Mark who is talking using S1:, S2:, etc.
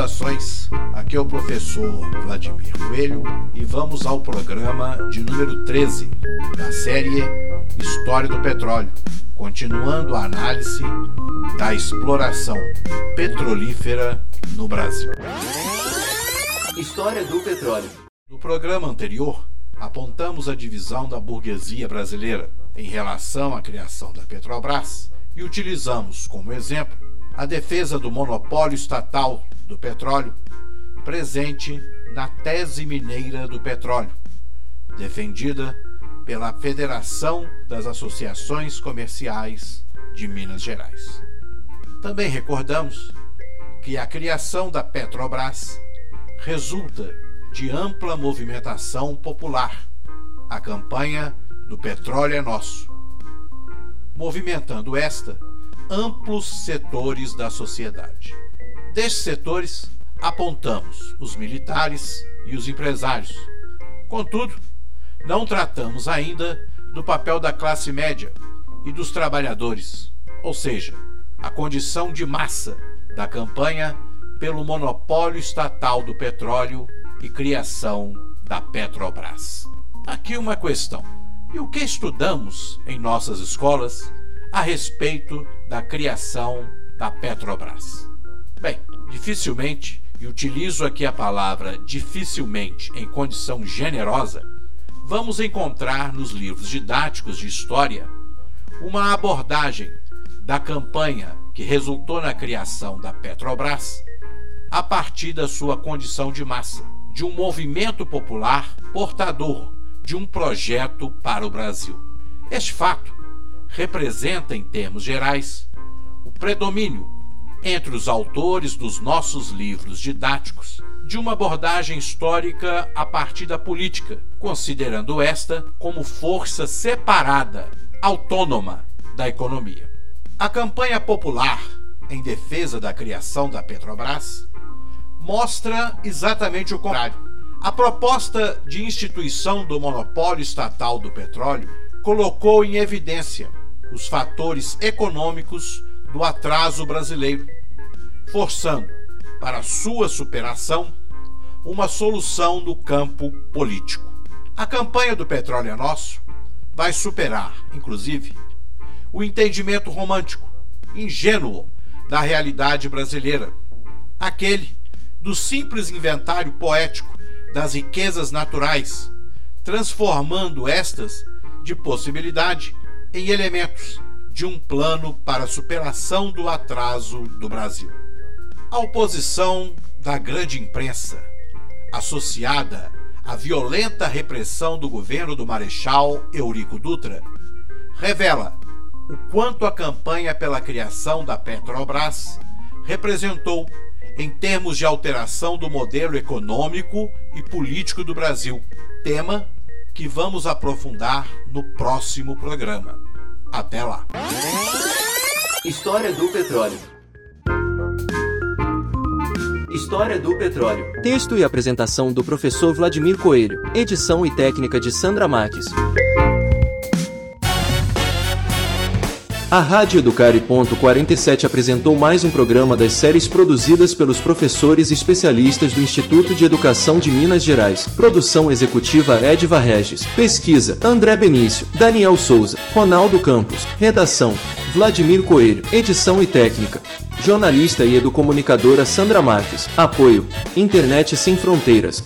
S1: Saudações, aqui é o professor Vladimir Coelho e vamos ao programa de número 13 da série História do Petróleo, continuando a análise da exploração petrolífera no Brasil.
S2: História do petróleo.
S1: No programa anterior, apontamos a divisão da burguesia brasileira em relação à criação da Petrobras e utilizamos como exemplo a defesa do monopólio estatal do petróleo, presente na tese mineira do petróleo, defendida pela Federação das Associações Comerciais de Minas Gerais. Também recordamos que a criação da Petrobras resulta de ampla movimentação popular, a campanha do Petróleo é Nosso, movimentando esta amplos setores da sociedade. Destes setores, apontamos os militares e os empresários. Contudo, não tratamos ainda do papel da classe média e dos trabalhadores, ou seja, a condição de massa da campanha pelo monopólio estatal do petróleo e criação da Petrobras. Aqui uma questão: e o que estudamos em nossas escolas a respeito da criação da Petrobras. Dificilmente, e utilizo aqui a palavra dificilmente em condição generosa, vamos encontrar nos livros didáticos de história uma abordagem da campanha que resultou na criação da Petrobras a partir da sua condição de massa, de um movimento popular portador de um projeto para o Brasil. Este fato representa, em termos gerais, o predomínio entre os autores dos nossos livros didáticos de uma abordagem histórica a partir da política, considerando esta como força separada, autônoma da economia. A campanha popular em defesa da criação da Petrobras mostra exatamente o contrário. A proposta de instituição do monopólio estatal do petróleo colocou em evidência os fatores econômicos do atraso brasileiro, forçando para sua superação uma solução no campo político. A campanha do Petróleo é Nosso vai superar, inclusive, o entendimento romântico, ingênuo da realidade brasileira, aquele do simples inventário poético das riquezas naturais, transformando estas de possibilidade em elementos de um plano para a superação do atraso do Brasil. A oposição da grande imprensa, associada à violenta repressão do governo do Marechal Eurico Dutra, revela o quanto a campanha pela criação da Petrobras representou em termos de alteração do modelo econômico e político do Brasil, tema que vamos aprofundar no próximo programa. Até lá!
S2: História do petróleo. História do petróleo.
S3: Texto e apresentação do professor Vladimir Coelho. Edição e técnica de Sandra Marques. A Rádio Educare. 47 apresentou mais um programa das séries produzidas pelos professores especialistas do Instituto de Educação de Minas Gerais. Produção executiva Edva Regis. Pesquisa André Benício, Daniel Souza, Ronaldo Campos. Redação Vladimir Coelho. Edição e técnica. Jornalista e educomunicadora Sandra Marques. Apoio Internet Sem Fronteiras.